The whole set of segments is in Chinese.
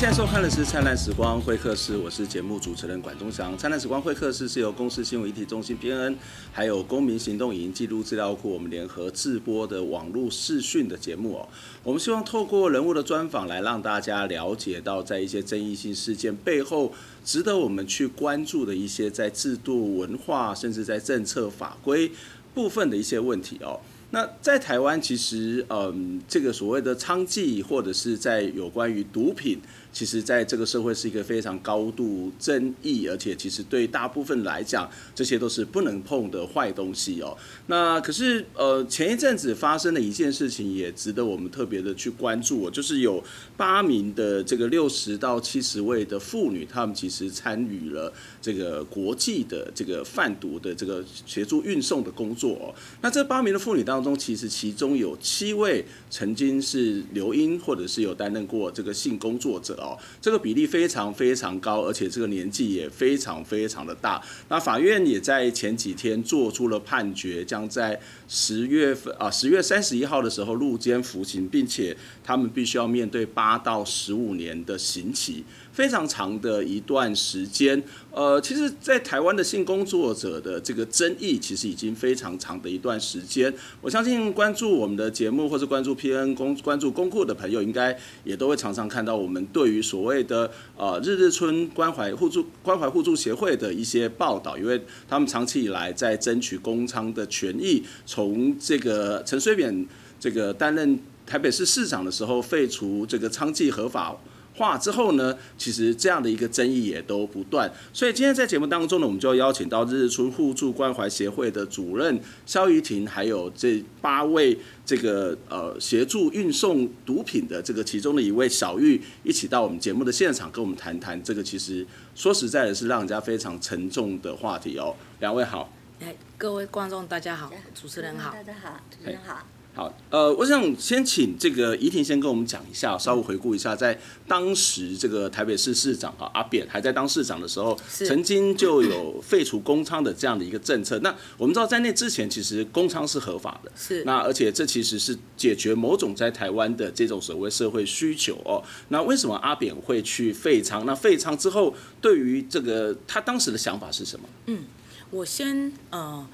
现在收看的是《灿烂时光会客室》，我是节目主持人管中祥。《灿烂时光会客室》是由公司新闻议题中心编恩，还有公民行动影音记录资料库我们联合制播的网络视讯的节目哦。我们希望透过人物的专访来让大家了解到，在一些争议性事件背后，值得我们去关注的一些在制度、文化，甚至在政策法规部分的一些问题哦。那在台湾，其实嗯，这个所谓的娼妓，或者是在有关于毒品。其实，在这个社会是一个非常高度争议，而且其实对大部分来讲，这些都是不能碰的坏东西哦。那可是，呃，前一阵子发生的一件事情，也值得我们特别的去关注哦，就是有八名的这个六十到七十位的妇女，她们其实参与了这个国际的这个贩毒的这个协助运送的工作哦。那这八名的妇女当中，其实其中有七位曾经是流莺，或者是有担任过这个性工作者。哦，这个比例非常非常高，而且这个年纪也非常非常的大。那法院也在前几天做出了判决，将在十月份啊，十月三十一号的时候入监服刑，并且他们必须要面对八到十五年的刑期。非常长的一段时间，呃，其实，在台湾的性工作者的这个争议，其实已经非常长的一段时间。我相信关注我们的节目或是关注 PN 公关注公库的朋友，应该也都会常常看到我们对于所谓的呃日日春关怀互助关怀互助协会的一些报道，因为他们长期以来在争取公娼的权益，从这个陈水扁这个担任台北市市长的时候，废除这个娼妓合法化之后呢，其实这样的一个争议也都不断，所以今天在节目当中呢，我们就要邀请到日日春互助关怀协会的主任萧怡婷，还有这八位这个呃协助运送毒品的这个其中的一位小玉，一起到我们节目的现场，跟我们谈谈这个其实说实在的是让人家非常沉重的话题哦。两位好，哎，各位观众大家好，主持人好，大家好，主持人好。好，呃，我想先请这个怡婷先跟我们讲一下，稍微回顾一下，在当时这个台北市市长啊阿扁还在当市长的时候，曾经就有废除公娼的这样的一个政策。那我们知道在那之前，其实公娼是合法的，是那而且这其实是解决某种在台湾的这种所谓社会需求哦。那为什么阿扁会去废娼？那废娼之后，对于这个他当时的想法是什么？嗯，我先呃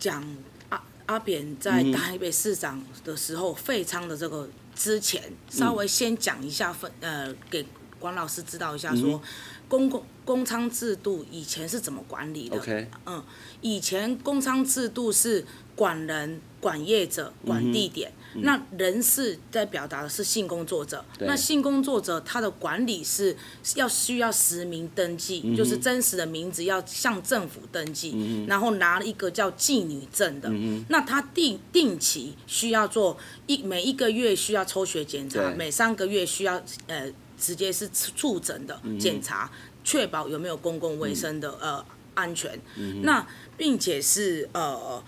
讲。阿扁在台北市长的时候废仓的这个之前，稍微先讲一下分呃，给管老师知道一下，说公共公仓制度以前是怎么管理的？OK，嗯，以前公仓制度是管人、管业者、管地点。那人是在表达的是性工作者，那性工作者他的管理是要需要实名登记，就是真实的名字要向政府登记，然后拿了一个叫妓女证的，那他定定期需要做一每一个月需要抽血检查，每三个月需要呃直接是触诊的检查，确保有没有公共卫生的呃安全，那并且是呃。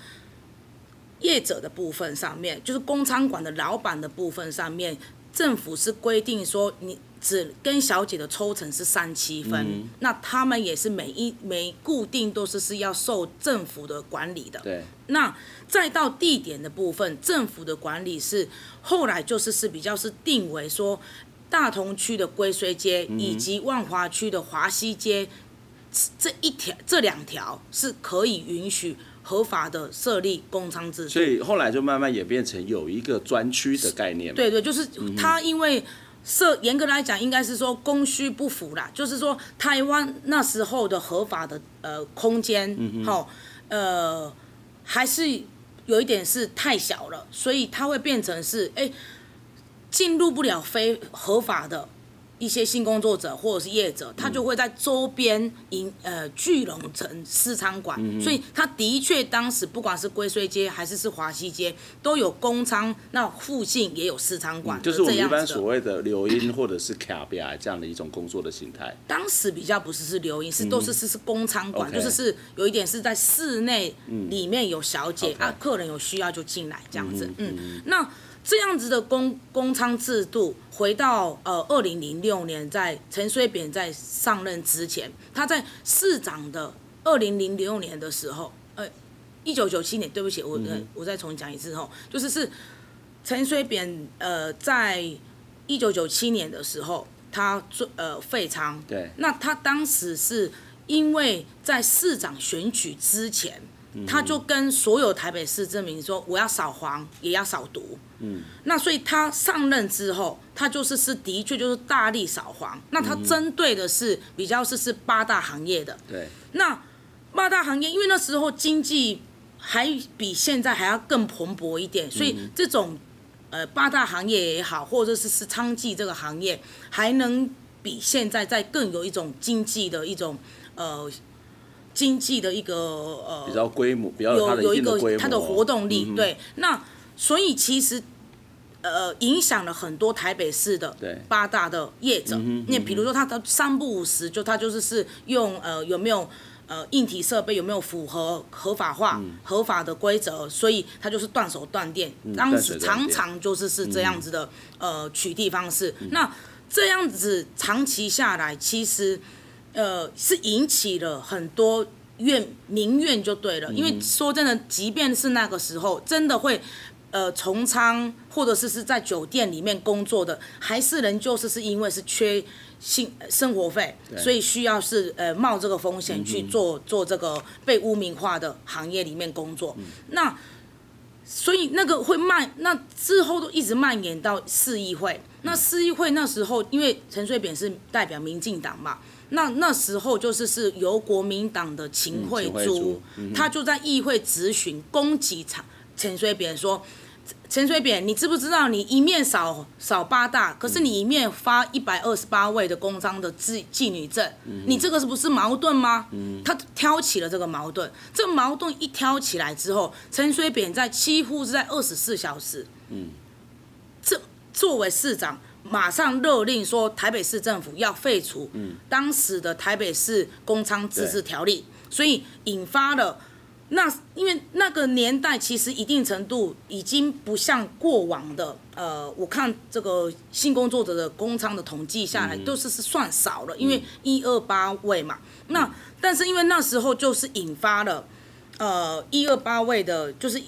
业者的部分上面，就是公娼馆的老板的部分上面，政府是规定说，你只跟小姐的抽成是三七分，嗯、那他们也是每一每固定都是是要受政府的管理的。对。那再到地点的部分，政府的管理是后来就是是比较是定为说，大同区的归绥街以及万华区的华西街，这一条这两条是可以允许。合法的设立公娼制度，所以后来就慢慢演变成有一个专区的概念。对对，就是他因为设严格来讲，应该是说供需不符啦，就是说台湾那时候的合法的呃空间，好呃还是有一点是太小了，所以它会变成是哎进入不了非合法的。一些性工作者或者是业者，他就会在周边营呃聚拢成私娼馆，嗯、所以他的确当时不管是归绥街还是是华西街都有公娼，那附近也有私娼馆，就是我们一般所谓的留音或者是卡比亚这样的一种工作的形态。当时比较不是是留音，是都是是是公娼馆，就是是有一点是在室内里面有小姐、嗯、啊，客人有需要就进来这样子，嗯，嗯。那。这样子的公公仓制度，回到呃二零零六年，在陈水扁在上任之前，他在市长的二零零六年的时候，呃，一九九七年，对不起，我我再重新讲一次吼，就是是陈水扁呃在一九九七年的时候。他做呃废仓。对。那他当时是因为在市长选举之前，嗯、他就跟所有台北市证明说，我要扫黄，也要扫毒。嗯。那所以他上任之后，他就是是的确就是大力扫黄。那他针对的是比较是是八大行业的。对。那八大行业，因为那时候经济还比现在还要更蓬勃一点，所以这种。呃，八大行业也好，或者是是娼妓这个行业，还能比现在在更有一种经济的一种呃经济的一个呃比较规模，比较有有一个它的活动力，嗯、对。那所以其实呃影响了很多台北市的八大的业者，那比如说他的三不五时，就他就是是用呃有没有。呃，硬体设备有没有符合合法化、嗯、合法的规则？所以它就是断手断电。嗯、当时常常就是是这样子的、嗯、呃取缔方式。嗯、那这样子长期下来，其实呃是引起了很多怨民怨就对了。嗯、因为说真的，即便是那个时候，真的会呃从仓或者是是在酒店里面工作的，还是人就是是因为是缺。性生活费，所以需要是呃冒这个风险去做做这个被污名化的行业里面工作。那所以那个会蔓，那之后都一直蔓延到市议会。那市议会那时候，因为陈水扁是代表民进党嘛，那那时候就是是由国民党的秦惠珠，他就在议会质询攻击陈陈水扁说。陈水扁，你知不知道你一面扫扫八大，可是你一面发一百二十八位的公章的妓妓女证，嗯、你这个是不是矛盾吗？嗯、他挑起了这个矛盾，这个矛盾一挑起来之后，陈水扁在几乎是在二十四小时，嗯，这作为市长，马上勒令说台北市政府要废除当时的台北市公娼自治条例，所以引发了。那因为那个年代其实一定程度已经不像过往的，呃，我看这个性工作者的公娼的统计下来都是是算少了，因为一二八位嘛。那但是因为那时候就是引发了，呃，一二八位的，就是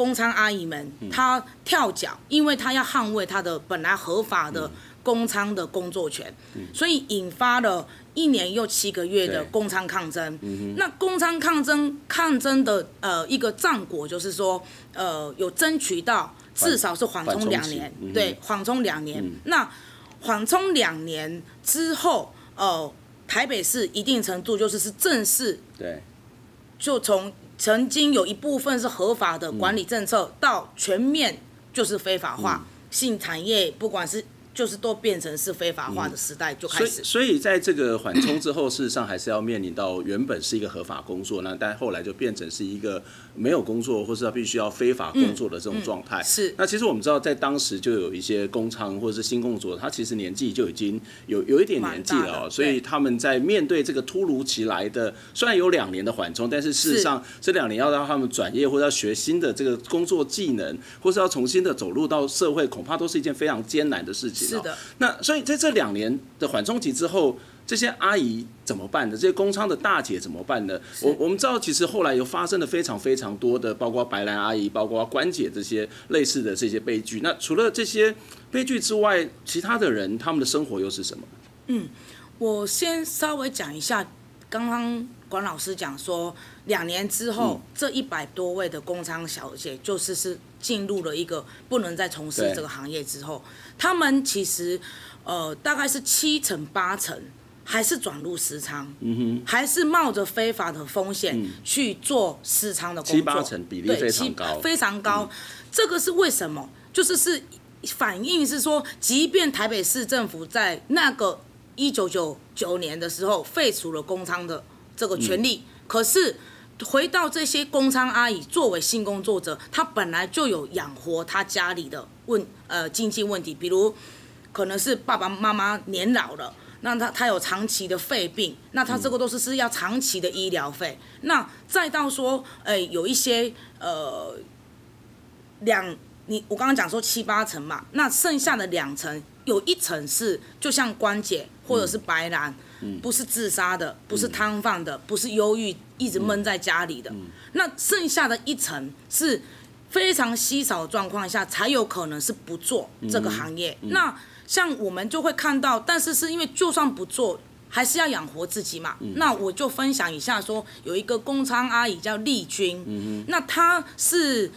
公娼阿姨们她跳脚，因为她要捍卫她的本来合法的公娼的工作权，所以引发了。一年又七个月的公娼抗争，嗯、那公娼抗争抗争的呃一个战果就是说，呃有争取到至少是缓冲两年，嗯、对，缓冲两年。嗯、那缓冲两年之后，呃台北市一定程度就是是正式，对，就从曾经有一部分是合法的管理政策，到全面就是非法化、嗯、性产业，不管是。就是都变成是非法化的时代就开始，所以所以在这个缓冲之后，事实上还是要面临到原本是一个合法工作，那但后来就变成是一个没有工作，或是要必须要非法工作的这种状态。是。那其实我们知道，在当时就有一些工厂或者是新工作，他其实年纪就已经有有一点年纪了哦，所以他们在面对这个突如其来的，虽然有两年的缓冲，但是事实上这两年要让他们转业或者要学新的这个工作技能，或是要重新的走入到社会，恐怕都是一件非常艰难的事情。是的。那所以在这两年的缓冲期之后，这些阿姨怎么办呢？这些公娼的大姐怎么办呢？我我们知道，其实后来又发生了非常非常多的，包括白兰阿姨、包括关姐这些类似的这些悲剧。那除了这些悲剧之外，其他的人他们的生活又是什么？嗯，我先稍微讲一下，刚刚管老师讲说，两年之后，嗯、这一百多位的公娼小姐就是是进入了一个不能再从事这个行业之后。他们其实，呃，大概是七成八成还是转入私仓，嗯哼，还是冒着非法的风险去做私仓的工作，七八成比例非常高，非常高。嗯、这个是为什么？就是是反映是说，即便台北市政府在那个一九九九年的时候废除了公娼的这个权利，嗯、可是。回到这些公娼阿姨作为性工作者，她本来就有养活她家里的问呃经济问题，比如可能是爸爸妈妈年老了，那他他有长期的肺病，那他这个都是是要长期的医疗费。那再到说，呃有一些呃两你我刚刚讲说七八层嘛，那剩下的两层有一层是就像关姐或者是白兰。不是自杀的，不是摊贩的，不是忧郁一直闷在家里的，那剩下的一层是非常稀少的状况下才有可能是不做这个行业。那像我们就会看到，但是是因为就算不做，还是要养活自己嘛。嗯、那我就分享一下说，说有一个工仓阿姨叫丽君，嗯、那她是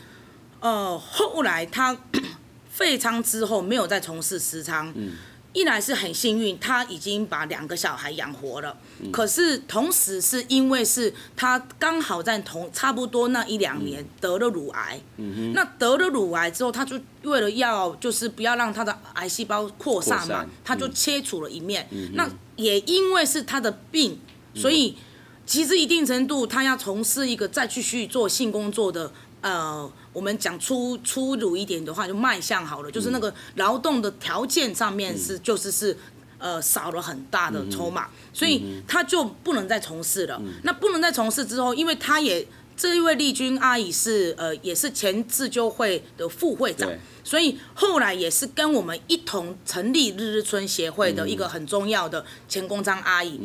呃后来她 废仓之后没有再从事私仓。嗯一来是很幸运，他已经把两个小孩养活了。嗯、可是同时是因为是他刚好在同差不多那一两年得了乳癌。嗯、那得了乳癌之后，他就为了要就是不要让他的癌细胞扩散嘛，散他就切除了一面。嗯、那也因为是他的病，所以其实一定程度他要从事一个再继续做性工作的。呃，我们讲粗粗鲁一点的话，就卖相好了，就是那个劳动的条件上面是，就是是，呃，少了很大的筹码，所以他就不能再从事了。那不能再从事之后，因为他也这一位丽君阿姨是呃，也是前自救会的副会长，所以后来也是跟我们一同成立日日春协会的一个很重要的前公章阿姨。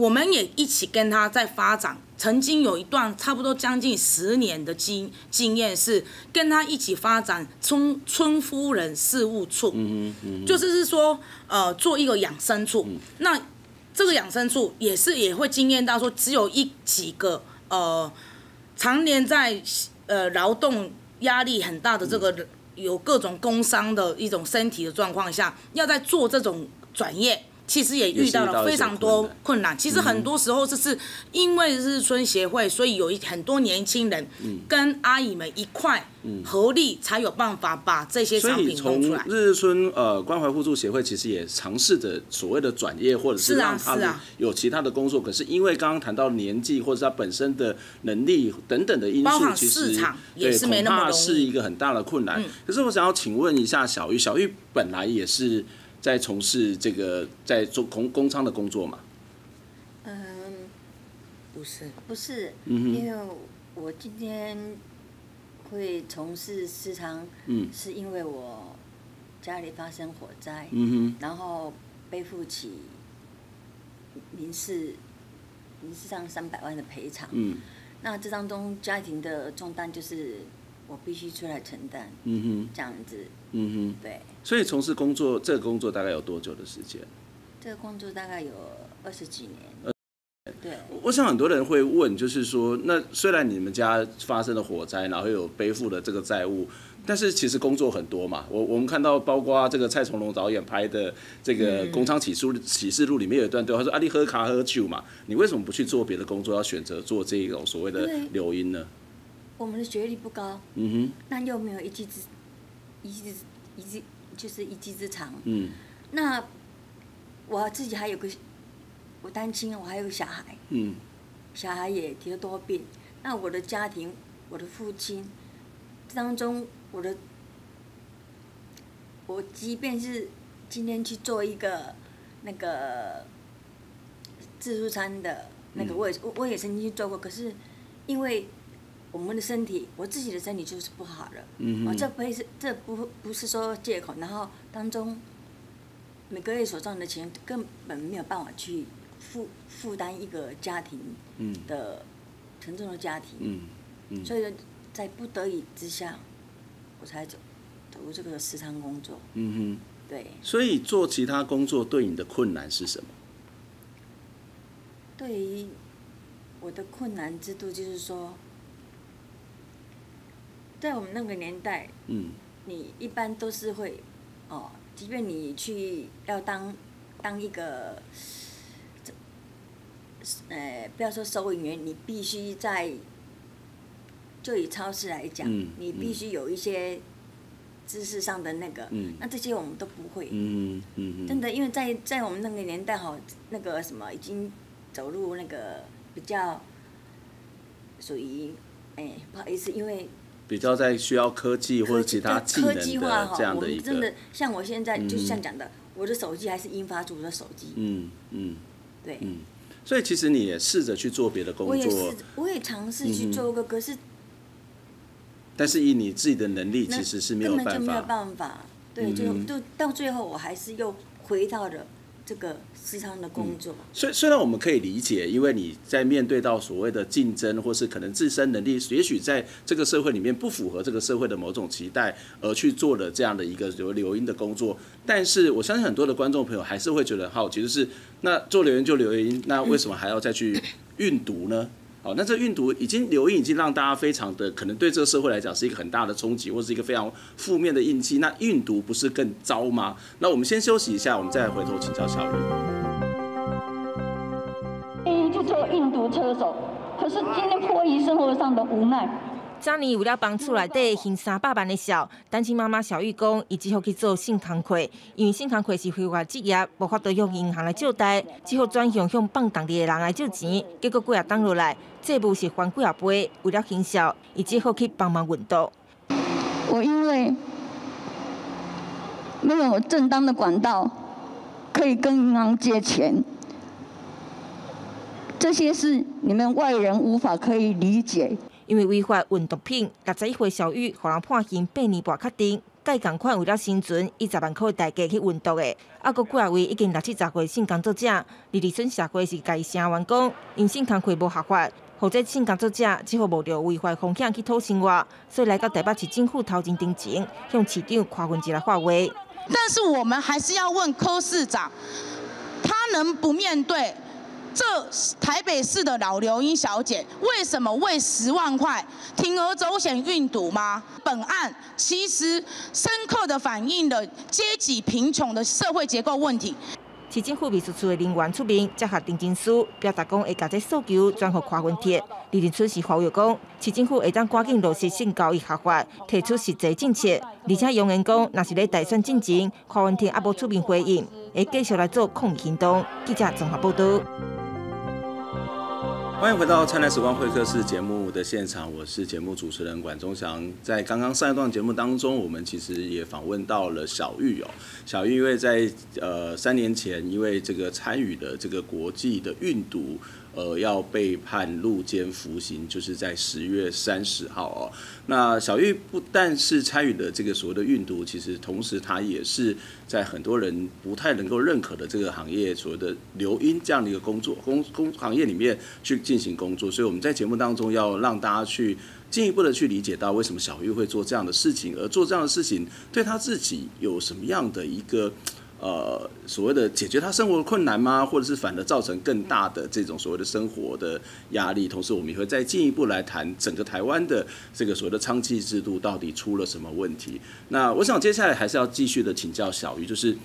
我们也一起跟他在发展，曾经有一段差不多将近十年的经经验，是跟他一起发展村村夫人事务处，嗯嗯嗯、就是是说，呃，做一个养生处。嗯、那这个养生处也是也会经验到说，只有一几个呃，常年在呃劳动压力很大的这个有各种工伤的一种身体的状况下，要在做这种转业。其实也遇到了非常多困难。其实很多时候就是因为日村协会，所以有一很多年轻人跟阿姨们一块合力，才有办法把这些产品弄出来。日村呃关怀互助协会其实也尝试着所谓的转业，或者是让他们有其他的工作。可是因为刚刚谈到年纪或者他本身的能力等等的因素，其实对恐怕是一个很大的困难。可是我想要请问一下小玉，小玉本来也是。在从事这个在做工工仓的工作嘛？嗯，不是，不是，嗯、因为我今天会从事私仓，嗯，是因为我家里发生火灾，嗯哼，然后背负起民事民事上三百万的赔偿，嗯，那这当中家庭的重担就是我必须出来承担，嗯哼，这样子。嗯哼，对，所以从事工作，这个工作大概有多久的时间？这个工作大概有二十几年。呃，对。我想很多人会问，就是说，那虽然你们家发生了火灾，然后有背负了这个债务，但是其实工作很多嘛。我我们看到，包括这个蔡崇隆导演拍的这个《工厂启示启示录》里面有一段对话，说：“啊，你喝卡喝酒嘛，你为什么不去做别的工作，要选择做这种所谓的流音呢？”我们的学历不高，嗯哼，那又没有一技之。一技一技就是一技之长。嗯。那我自己还有个，我单亲，我还有个小孩。嗯。小孩也得了多病，那我的家庭，我的父亲当中，我的，我即便是今天去做一个那个自助餐的那个，我也我我也曾经去做过，可是因为。我们的身体，我自己的身体就是不好了。嗯哼。这不是，这不不是说借口。然后当中每个月所赚的钱根本没有办法去负负担一个家庭的沉重的家庭。嗯嗯。所以在不得已之下，我才走走入这个时常工作。嗯哼。对。所以做其他工作对你的困难是什么？对于我的困难之度，就是说。在我们那个年代，嗯，你一般都是会，哦，即便你去要当当一个，呃，不要说收银员，你必须在，就以超市来讲，嗯、你必须有一些知识上的那个，嗯、那这些我们都不会，嗯嗯嗯、真的，因为在在我们那个年代哈，那个什么已经走入那个比较属于，哎，不好意思，因为。比较在需要科技或者其他技能的这样的一个，真的像我现在就像讲的，我的手机还是英发族的手机。嗯嗯，对。嗯，所以其实你也试着去做别的工作。我也试，我也尝试去做个，可是。但是以你自己的能力，其实是没有办法。根本就没有办法。对，就就到最后，我还是又回到了这个时常的工作。虽、虽然我们可以理解，因为你在面对到所谓的竞争，或是可能自身能力，也许在这个社会里面不符合这个社会的某种期待，而去做了这样的一个留留音的工作。但是我相信很多的观众朋友还是会觉得好奇，就是那做留音就留音，那为什么还要再去运读呢？好，那这运毒已经留音，已经让大家非常的可能对这个社会来讲是一个很大的冲击，或是一个非常负面的印记。那运毒不是更糟吗？那我们先休息一下，我们再回头请教小玉。愿意去做运毒车手，可是今天迫于生活上的无奈。昨年为了帮厝内底还三百万的小单亲妈妈小玉讲，伊只好去做性工课，因为性工课是非法职业，无法度用银行来借贷，只好转向向放当地的人来借钱。结果几啊当落来，债务是还几啊倍。为了行销，伊只好去帮忙运动。我因为没有正当的管道可以跟银行借钱，这些是你们外人无法可以理解。因为违法运毒品，六十一岁小玉，互人判刑八年半，确定该共款为了生存，以十万块的代价去运毒的。啊，阁几啊位已经六七十岁性工作者，二二村社会是该声援讲，因性工课无合法，或者性工作者只好冒着违法风险去讨生活，所以来到台北市政府头前顶前，向市长夸文一来发话。但是我们还是要问柯市长，他能不面对？这台北市的老刘英小姐为什么为十万块铤而走险运毒吗？本案其实深刻的反映了阶级贫穷的社会结构问题。市政府秘书处的人员出面接下定金书，表达讲会把这诉求转给跨文贴。李林春是呼吁讲，市政府会当赶紧落实性交易合法，提出实际政策，而且扬言讲，若是咧大选进前，跨文贴还无出面回应，会继续来做抗议行动。记者综合报道。欢迎回到《灿烂时光会客室》节目的现场，我是节目主持人管中祥。在刚刚上一段节目当中，我们其实也访问到了小玉哦。小玉因为在呃三年前，因为这个参与的这个国际的运毒。呃，要被判入监服刑，就是在十月三十号哦。那小玉不但是参与了这个所谓的运毒，其实同时他也是在很多人不太能够认可的这个行业，所谓的留音这样的一个工作工工行业里面去进行工作。所以我们在节目当中要让大家去进一步的去理解到为什么小玉会做这样的事情，而做这样的事情对他自己有什么样的一个。呃，所谓的解决他生活的困难吗？或者是反而造成更大的这种所谓的生活的压力？同时，我们也会再进一步来谈整个台湾的这个所谓的娼妓制度到底出了什么问题？那我想接下来还是要继续的请教小鱼，就是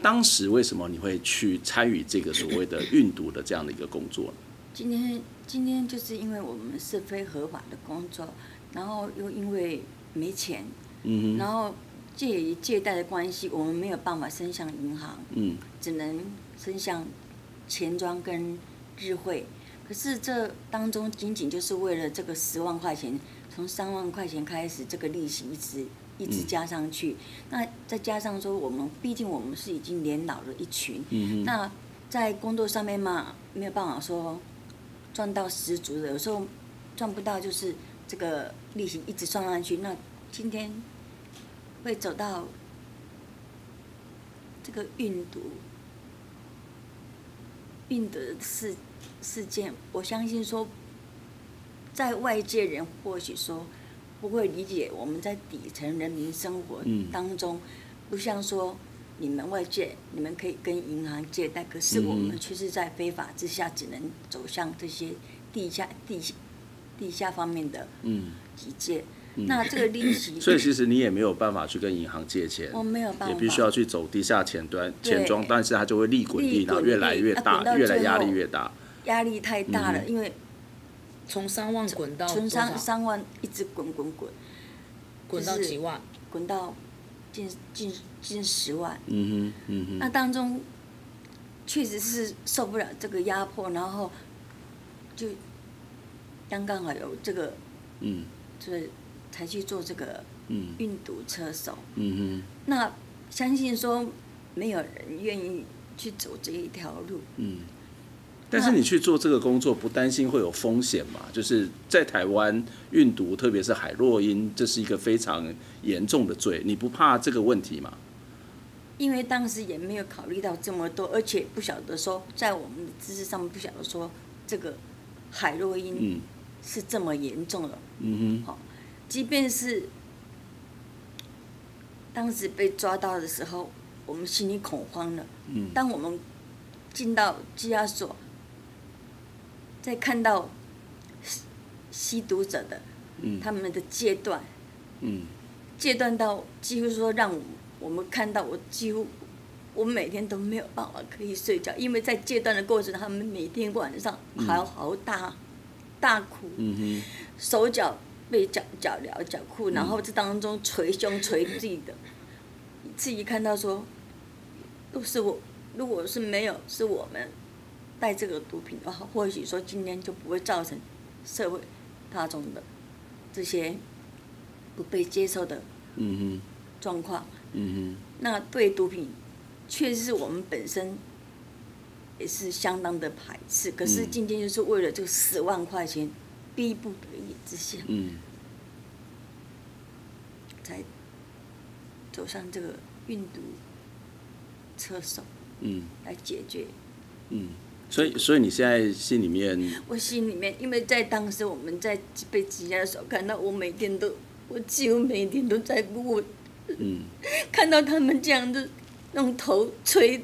当时为什么你会去参与这个所谓的运毒的这样的一个工作呢？今天，今天就是因为我们是非合法的工作，然后又因为没钱，嗯哼，然后。借于借贷的关系，我们没有办法伸向银行，嗯，只能伸向钱庄跟日汇。可是这当中仅仅就是为了这个十万块钱，从三万块钱开始，这个利息一直一直加上去。嗯、那再加上说，我们毕竟我们是已经年老了一群，嗯、那在工作上面嘛，没有办法说赚到十足的，有时候赚不到，就是这个利息一直算上去。那今天。会走到这个运毒、运毒的事事件，我相信说，在外界人或许说不会理解我们在底层人民生活当中，不像说你们外界你们可以跟银行借贷，可是我们却是在非法之下，只能走向这些地下、地下、地下方面的几借。那这个利息，所以其实你也没有办法去跟银行借钱，我没有办法，也必须要去走地下钱端钱庄，但是它就会利滚利，然后越来越大，越来压力越大，压力太大了，因为从三万滚到从三三万一直滚滚滚，滚到几万，滚到近近近十万，嗯哼嗯哼，那当中确实是受不了这个压迫，然后就刚刚好有这个，嗯，就是。才去做这个运毒车手，嗯嗯，那相信说没有人愿意去走这一条路，嗯。但是你去做这个工作，不担心会有风险吗？就是在台湾运毒，特别是海洛因，这是一个非常严重的罪，你不怕这个问题吗？因为当时也没有考虑到这么多，而且不晓得说，在我们的知识上面不晓得说这个海洛因是这么严重的。嗯哼。好，即便是当时被抓到的时候，我们心里恐慌了。嗯。当我们进到羁押所，再看到吸毒者的，嗯，他们的戒断，嗯，戒断到几乎说让我。我们看到我几乎，我每天都没有办法可以睡觉，因为在戒断的过程，他们每天晚上嚎嚎大，大哭，手脚被脚脚镣脚裤，然后这当中捶胸捶地的，自己看到说，都是我，如果是没有是我们带这个毒品的话，或许说今天就不会造成社会大众的这些不被接受的状况。嗯哼，那对毒品，确实是我们本身也是相当的排斥。可是今天就是为了这十万块钱，逼不得已之下，嗯，才走上这个运毒车手，嗯，来解决。嗯，所以所以你现在心里面，我心里面，因为在当时我们在被羁押的时候，看到我每天都，我几乎每天都在哭。嗯，看到他们这样子用头捶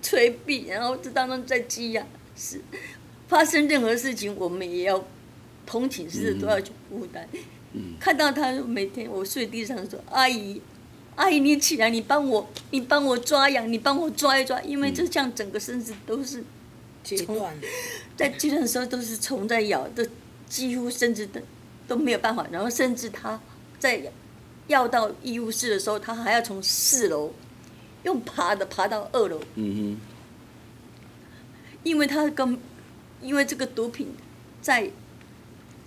捶壁，然后这当中在羁押是发生任何事情，我们也要同寝室都要去负担。嗯，看到他每天我睡地上说：“阿姨，阿姨你起来，你帮我，你帮我抓痒，你帮我抓一抓，因为就像整个身子都是截断，在阶段的时候都是虫在咬，都几乎甚至都都没有办法，然后甚至他在。”要到医务室的时候，他还要从四楼用爬的爬到二楼。嗯哼。因为他跟，因为这个毒品在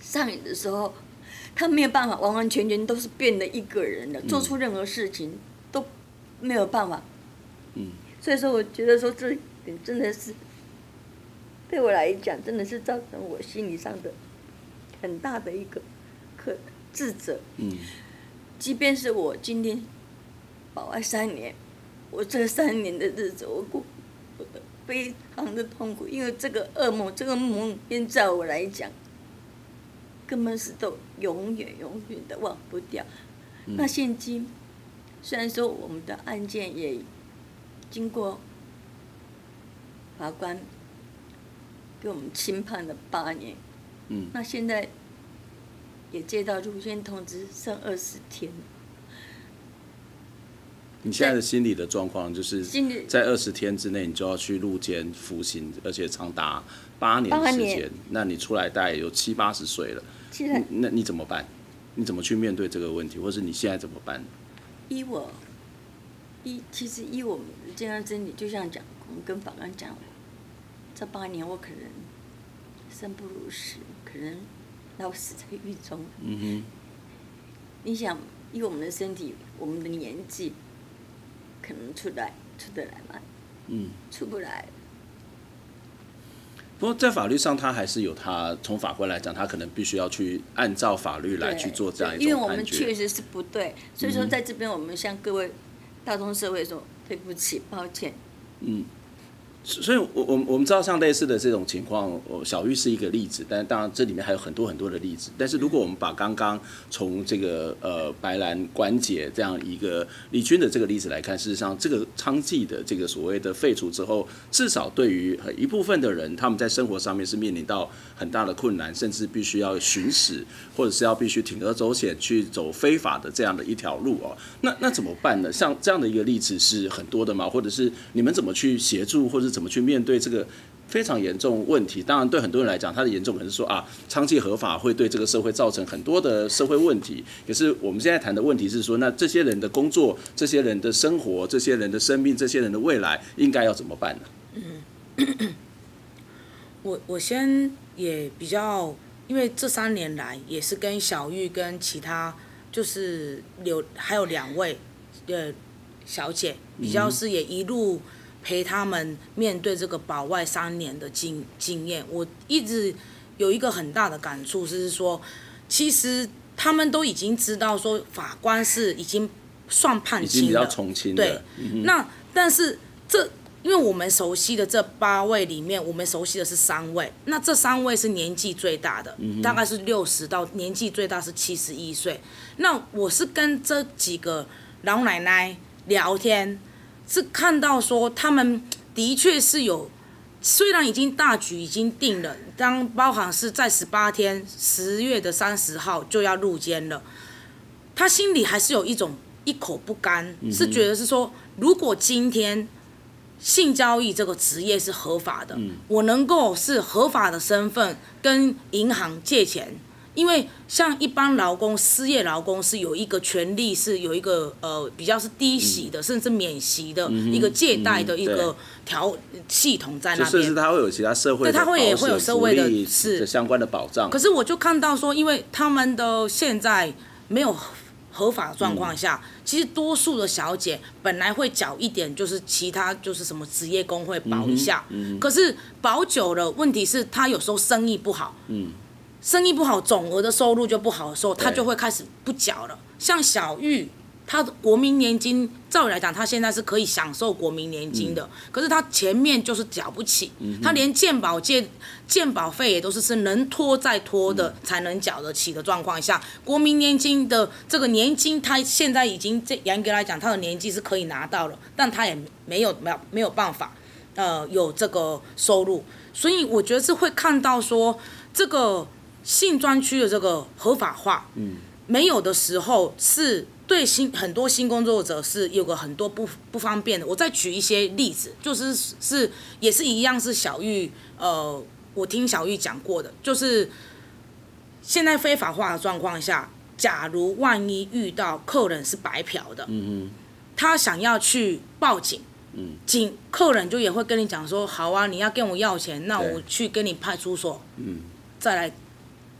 上瘾的时候，他没有办法完完全全都是变了一个人的，做出任何事情都没有办法。嗯。所以说，我觉得说这一点真的是对我来讲，真的是造成我心理上的很大的一个可自责。嗯。即便是我今天保外三年，我这三年的日子我过非常的痛苦，因为这个噩梦，这个梦魇在我来讲，根本是都永远永远的忘不掉。嗯、那现今虽然说我们的案件也经过法官给我们轻判了八年，嗯，那现在。也接到入监通知，剩二十天。你现在的心理的状况就是，在二十天之内，你就要去入监服刑，而且长达八年的时间。那你出来大概有七八十岁了，那你怎么办？你怎么去面对这个问题，或是你现在怎么办？依我，依其实依我们的健康真理，就像讲，我们跟法官讲，这八年我可能生不如死，可能。要死在狱中。嗯哼。你想，依我们的身体，我们的年纪，可能出来出得来吗？嗯。出不来。不过在法律上，他还是有他从法官来讲，他可能必须要去按照法律来去做这样一种。因为我们确实是不对，所以说在这边，我们向各位大众社会说对不起，抱歉。嗯。所以，我我我们知道，像类似的这种情况，小玉是一个例子，但当然这里面还有很多很多的例子。但是，如果我们把刚刚从这个呃白兰关节这样一个李军的这个例子来看，事实上，这个娼妓的这个所谓的废除之后，至少对于一部分的人，他们在生活上面是面临到很大的困难，甚至必须要寻死，或者是要必须铤而走险去走非法的这样的一条路哦。那那怎么办呢？像这样的一个例子是很多的嘛？或者是你们怎么去协助，或者怎么去面对这个非常严重问题？当然，对很多人来讲，它的严重可能是说啊，娼妓合法会对这个社会造成很多的社会问题。可是我们现在谈的问题是说，那这些人的工作、这些人的生活、这些人的生命、这些人的未来，应该要怎么办呢？嗯，我我先也比较，因为这三年来也是跟小玉跟其他就是有还有两位呃小姐，比较是也一路。陪他们面对这个保外三年的经经验，我一直有一个很大的感触，就是说，其实他们都已经知道说法官是已经算判轻的，已经比较从轻。对，嗯、那但是这。因为我们熟悉的这八位里面，我们熟悉的是三位，那这三位是年纪最大的，嗯、大概是六十到年纪最大是七十一岁。那我是跟这几个老奶奶聊天，是看到说他们的确是有，虽然已经大局已经定了，当包含是在十八天，十月的三十号就要入监了，他心里还是有一种一口不甘，嗯、是觉得是说，如果今天。性交易这个职业是合法的，嗯、我能够是合法的身份跟银行借钱，因为像一般劳工、失业劳工是有一个权利，是有一个呃比较是低息的，嗯、甚至免息的一个借贷的一个条系统在那边。甚至他会有其他社会的，对，他会也会有社会的是相关的保障。可是我就看到说，因为他们的现在没有。合法的状况下，嗯、其实多数的小姐本来会缴一点，就是其他就是什么职业工会保一下。嗯嗯、可是保久了，问题是他有时候生意不好，嗯、生意不好，总额的收入就不好的时候，他就会开始不缴了。像小玉。他的国民年金，照理来讲，他现在是可以享受国民年金的，嗯、可是他前面就是缴不起，嗯、他连健保借健保费也都是是能拖再拖的才能缴得起的状况下，嗯、国民年金的这个年金，他现在已经这严格来讲，他的年纪是可以拿到了，但他也没有没有没有办法，呃，有这个收入，所以我觉得是会看到说这个性专区的这个合法化，嗯，没有的时候是。对新很多新工作者是有个很多不不方便的。我再举一些例子，就是是也是一样，是小玉呃，我听小玉讲过的，就是现在非法化的状况下，假如万一遇到客人是白嫖的，嗯哼，他想要去报警，嗯，警客人就也会跟你讲说，好啊，你要跟我要钱，那我去跟你派出所，嗯，再来。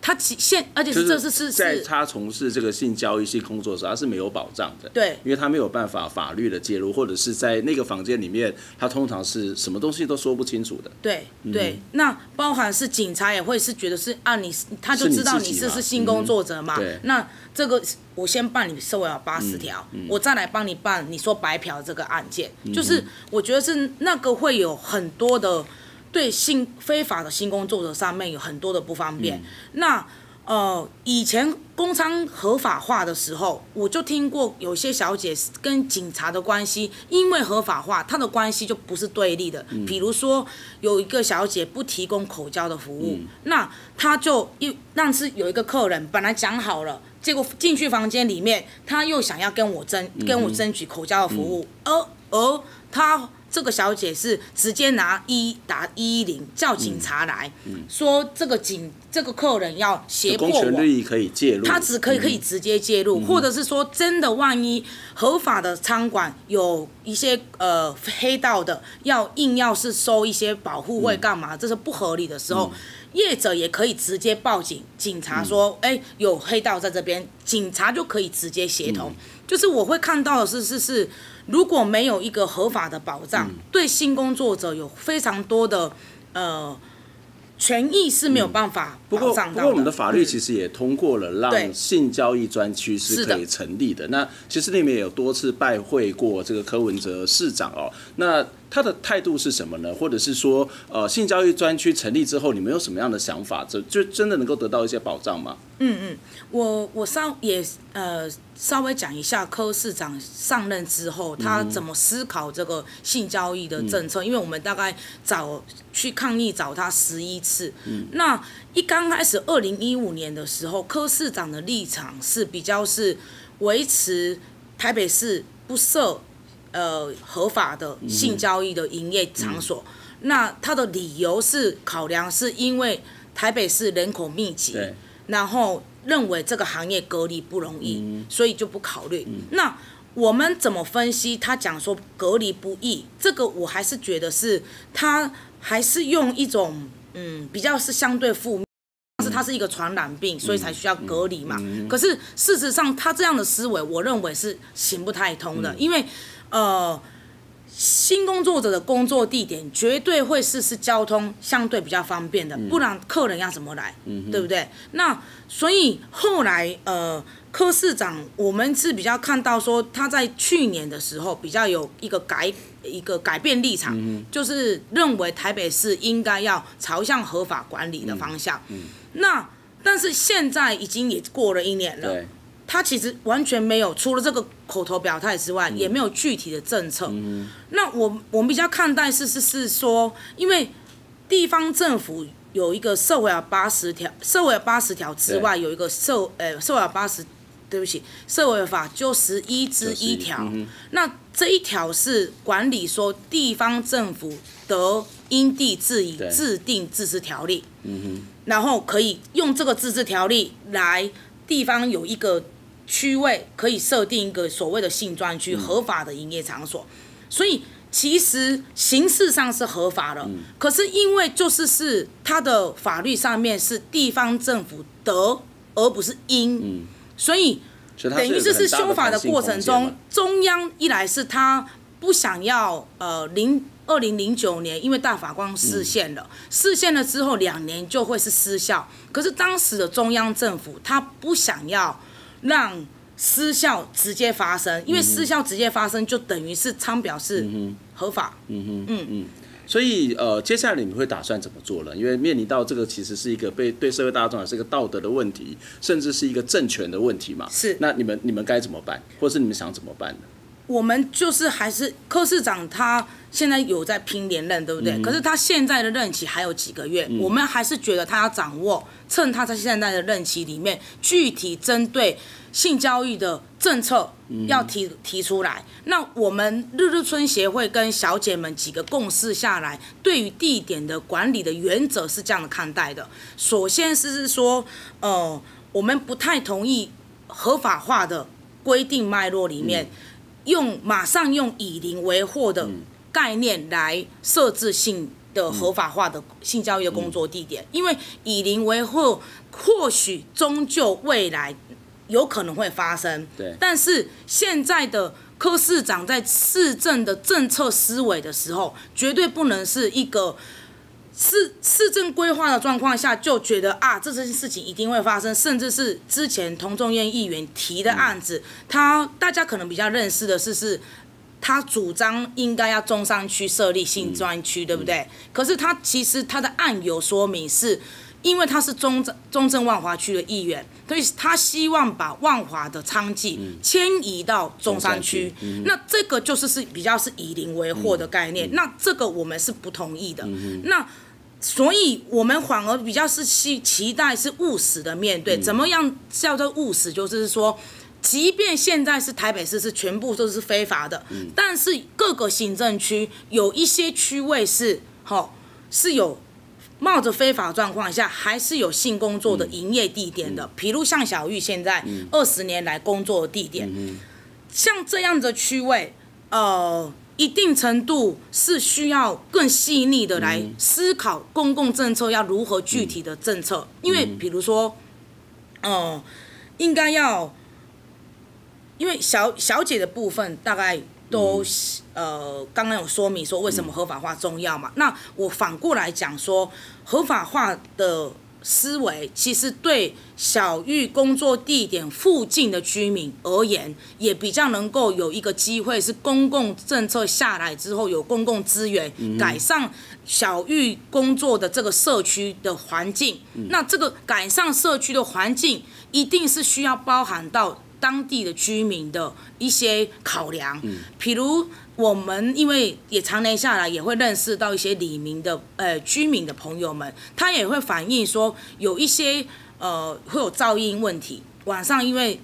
他现，而且是这是是在他从事这个性交易性工作时，他是没有保障的。对，因为他没有办法法律的介入，或者是在那个房间里面，他通常是什么东西都说不清楚的。对对，嗯、那包含是警察也会是觉得是啊，你他就知道你是是性工作者嘛。那这个我先办你社维八十条，我再来帮你办你说白嫖这个案件，嗯、就是我觉得是那个会有很多的。对性非法的性工作者上面有很多的不方便。嗯、那呃，以前工商合法化的时候，我就听过有些小姐跟警察的关系，因为合法化，她的关系就不是对立的。嗯、比如说有一个小姐不提供口交的服务，嗯、那她就又但是有一个客人本来讲好了，结果进去房间里面，她又想要跟我争跟我争取口交的服务，嗯、而而他。这个小姐是直接拿一打一一零叫警察来，嗯嗯、说这个警这个客人要胁迫我，公权力可以介入，他只可以可以直接介入，嗯、或者是说真的万一合法的餐馆有一些呃黑道的要硬要是收一些保护费干嘛，嗯、这是不合理的时候，嗯、业者也可以直接报警，警察说哎、嗯、有黑道在这边，警察就可以直接协同，嗯、就是我会看到的是是是。如果没有一个合法的保障，嗯、对性工作者有非常多的呃权益是没有办法保障到的。不过，不过我们的法律其实也通过了，让性交易专区是可以成立的。的那其实里面也有多次拜会过这个柯文哲市长哦。那他的态度是什么呢？或者是说，呃，性交易专区成立之后，你们有什么样的想法？这就真的能够得到一些保障吗？嗯嗯，我我上也呃稍微讲一下柯市长上任之后他怎么思考这个性交易的政策，嗯、因为我们大概找去抗议找他十一次。嗯，那一刚开始二零一五年的时候，柯市长的立场是比较是维持台北市不设呃合法的性交易的营业场所。那他的理由是考量是因为台北市人口密集。然后认为这个行业隔离不容易，嗯、所以就不考虑。嗯、那我们怎么分析？他讲说隔离不易，这个我还是觉得是他还是用一种嗯比较是相对负面，但是它是一个传染病，所以才需要隔离嘛。可是事实上，他这样的思维，我认为是行不太通的，嗯、因为呃。性工作者的工作地点绝对会是是交通相对比较方便的，不然客人要怎么来，嗯、对不对？那所以后来呃，柯市长，我们是比较看到说他在去年的时候比较有一个改一个改变立场，嗯、就是认为台北市应该要朝向合法管理的方向。那但是现在已经也过了一年了，他其实完全没有除了这个口头表态之外，嗯、也没有具体的政策。嗯、那我我们比较看待是是是说，因为地方政府有一个社会八十条，社会八十条之外有一个社呃社会八十。对不起，社会法就十一之一条，嗯、那这一条是管理说地方政府得因地制宜制定自治条例，嗯、然后可以用这个自治条例来地方有一个区位可以设定一个所谓的性专区合法的营业场所，嗯、所以其实形式上是合法的，嗯、可是因为就是是它的法律上面是地方政府得而不是应。嗯。所以等于就是修法的过程中，中央一来是他不想要呃零二零零九年，因为大法官释宪了，释宪了之后两年就会是失效。可是当时的中央政府他不想要让失效直接发生，因为失效直接发生就等于是仓表示合法。嗯哼嗯嗯。所以，呃，接下来你们会打算怎么做了？因为面临到这个其实是一个被对社会大众也是一个道德的问题，甚至是一个政权的问题嘛。是。那你们你们该怎么办，或是你们想怎么办呢？我们就是还是柯市长，他现在有在拼连任，对不对？嗯、可是他现在的任期还有几个月，嗯、我们还是觉得他要掌握，趁他在现在的任期里面，具体针对性教育的政策要提提出来。那我们日日春协会跟小姐们几个共识下来，对于地点的管理的原则是这样的看待的。首先是是说，呃，我们不太同意合法化的规定脉络里面。嗯用马上用以零为祸的概念来设置性的合法化的性交易的工作地点，因为以零为祸或许终究未来有可能会发生，对。但是现在的柯市长在市政的政策思维的时候，绝对不能是一个。市市政规划的状况下，就觉得啊，这件事情一定会发生，甚至是之前童仲彦议员提的案子，他大家可能比较认识的是，是他主张应该要中山区设立新专区，对不对？可是他其实他的案由说明，是因为他是中正中正万华区的议员，所以他希望把万华的娼妓迁移到中山区，那这个就是是比较是以邻为壑的概念，那这个我们是不同意的，那。所以，我们反而比较是期期待是务实的面对，怎么样叫做务实？就是说，即便现在是台北市是全部都是非法的，但是各个行政区有一些区位是，吼，是有冒着非法状况下，还是有性工作的营业地点的，比如像小玉现在二十年来工作的地点，像这样的区位，呃。一定程度是需要更细腻的来思考公共政策要如何具体的政策，因为比如说，哦，应该要，因为小小姐的部分大概都呃刚刚有说明说为什么合法化重要嘛，那我反过来讲说合法化的。思维其实对小玉工作地点附近的居民而言，也比较能够有一个机会，是公共政策下来之后有公共资源改善小玉工作的这个社区的环境。那这个改善社区的环境，一定是需要包含到当地的居民的一些考量，譬如。我们因为也常年下来，也会认识到一些李明的呃居民的朋友们，他也会反映说有一些呃会有噪音问题。晚上因为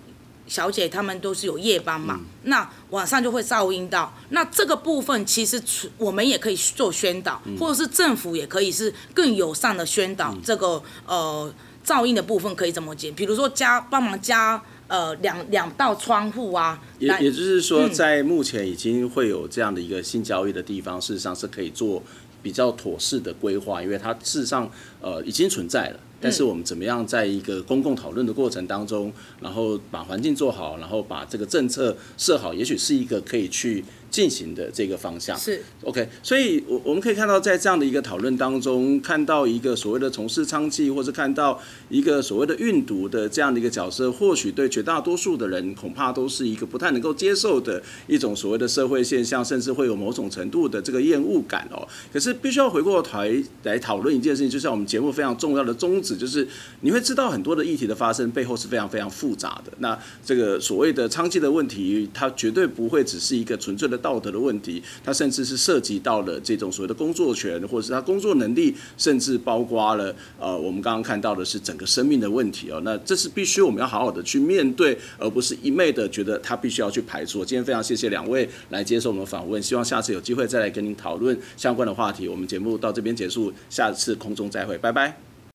小姐他们都是有夜班嘛，嗯、那晚上就会噪音到。那这个部分其实我们也可以做宣导，嗯、或者是政府也可以是更友善的宣导这个呃噪音的部分可以怎么解？比如说加帮忙加。呃，两两道窗户啊，也也就是说，在目前已经会有这样的一个性交易的地方，嗯、事实上是可以做比较妥适的规划，因为它事实上呃已经存在了。但是我们怎么样在一个公共讨论的过程当中，然后把环境做好，然后把这个政策设好，也许是一个可以去。进行的这个方向是 OK，所以，我我们可以看到，在这样的一个讨论当中，看到一个所谓的从事娼妓，或是看到一个所谓的运毒的这样的一个角色，或许对绝大多数的人，恐怕都是一个不太能够接受的一种所谓的社会现象，甚至会有某种程度的这个厌恶感哦。可是，必须要回过头来讨论一件事情，就像我们节目非常重要的宗旨，就是你会知道很多的议题的发生背后是非常非常复杂的。那这个所谓的娼妓的问题，它绝对不会只是一个纯粹的。道德的问题，它甚至是涉及到了这种所谓的工作权，或者是他工作能力，甚至包括了呃，我们刚刚看到的是整个生命的问题哦。那这是必须我们要好好的去面对，而不是一昧的觉得他必须要去排除。今天非常谢谢两位来接受我们访问，希望下次有机会再来跟您讨论相关的话题。我们节目到这边结束，下次空中再会，拜拜。